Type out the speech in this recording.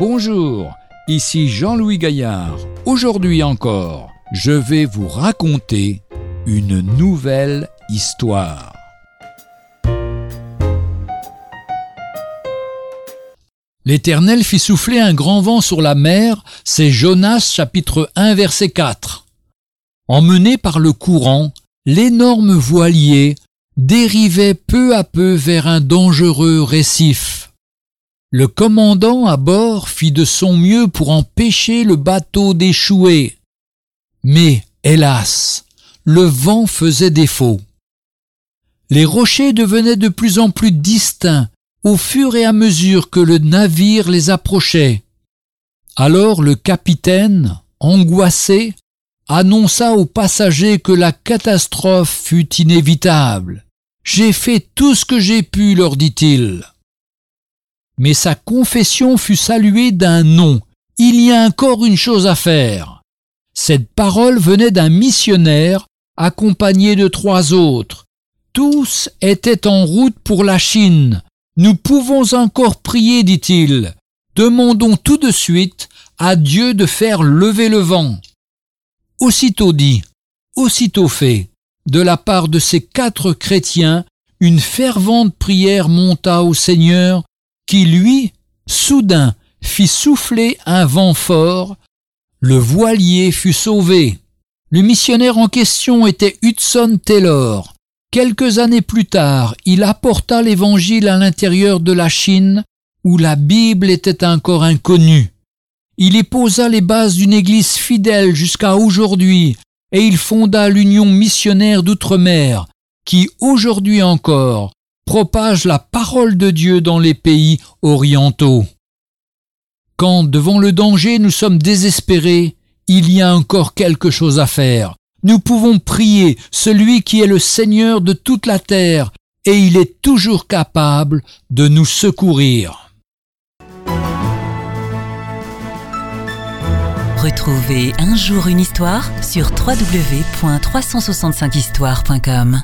Bonjour, ici Jean-Louis Gaillard. Aujourd'hui encore, je vais vous raconter une nouvelle histoire. L'Éternel fit souffler un grand vent sur la mer, c'est Jonas chapitre 1 verset 4. Emmené par le courant, l'énorme voilier dérivait peu à peu vers un dangereux récif. Le commandant à bord fit de son mieux pour empêcher le bateau d'échouer. Mais, hélas, le vent faisait défaut. Les rochers devenaient de plus en plus distincts au fur et à mesure que le navire les approchait. Alors le capitaine, angoissé, annonça aux passagers que la catastrophe fut inévitable. J'ai fait tout ce que j'ai pu, leur dit-il. Mais sa confession fut saluée d'un non. Il y a encore une chose à faire. Cette parole venait d'un missionnaire accompagné de trois autres. Tous étaient en route pour la Chine. Nous pouvons encore prier, dit-il. Demandons tout de suite à Dieu de faire lever le vent. Aussitôt dit, aussitôt fait. De la part de ces quatre chrétiens, une fervente prière monta au Seigneur, qui lui, soudain, fit souffler un vent fort. Le voilier fut sauvé. Le missionnaire en question était Hudson Taylor. Quelques années plus tard, il apporta l'Évangile à l'intérieur de la Chine, où la Bible était encore inconnue. Il y posa les bases d'une Église fidèle jusqu'à aujourd'hui, et il fonda l'Union missionnaire d'outre-mer, qui aujourd'hui encore propage la parole de Dieu dans les pays orientaux. Quand devant le danger nous sommes désespérés, il y a encore quelque chose à faire. Nous pouvons prier celui qui est le Seigneur de toute la terre, et il est toujours capable de nous secourir. Retrouvez un jour une histoire sur www.365histoire.com.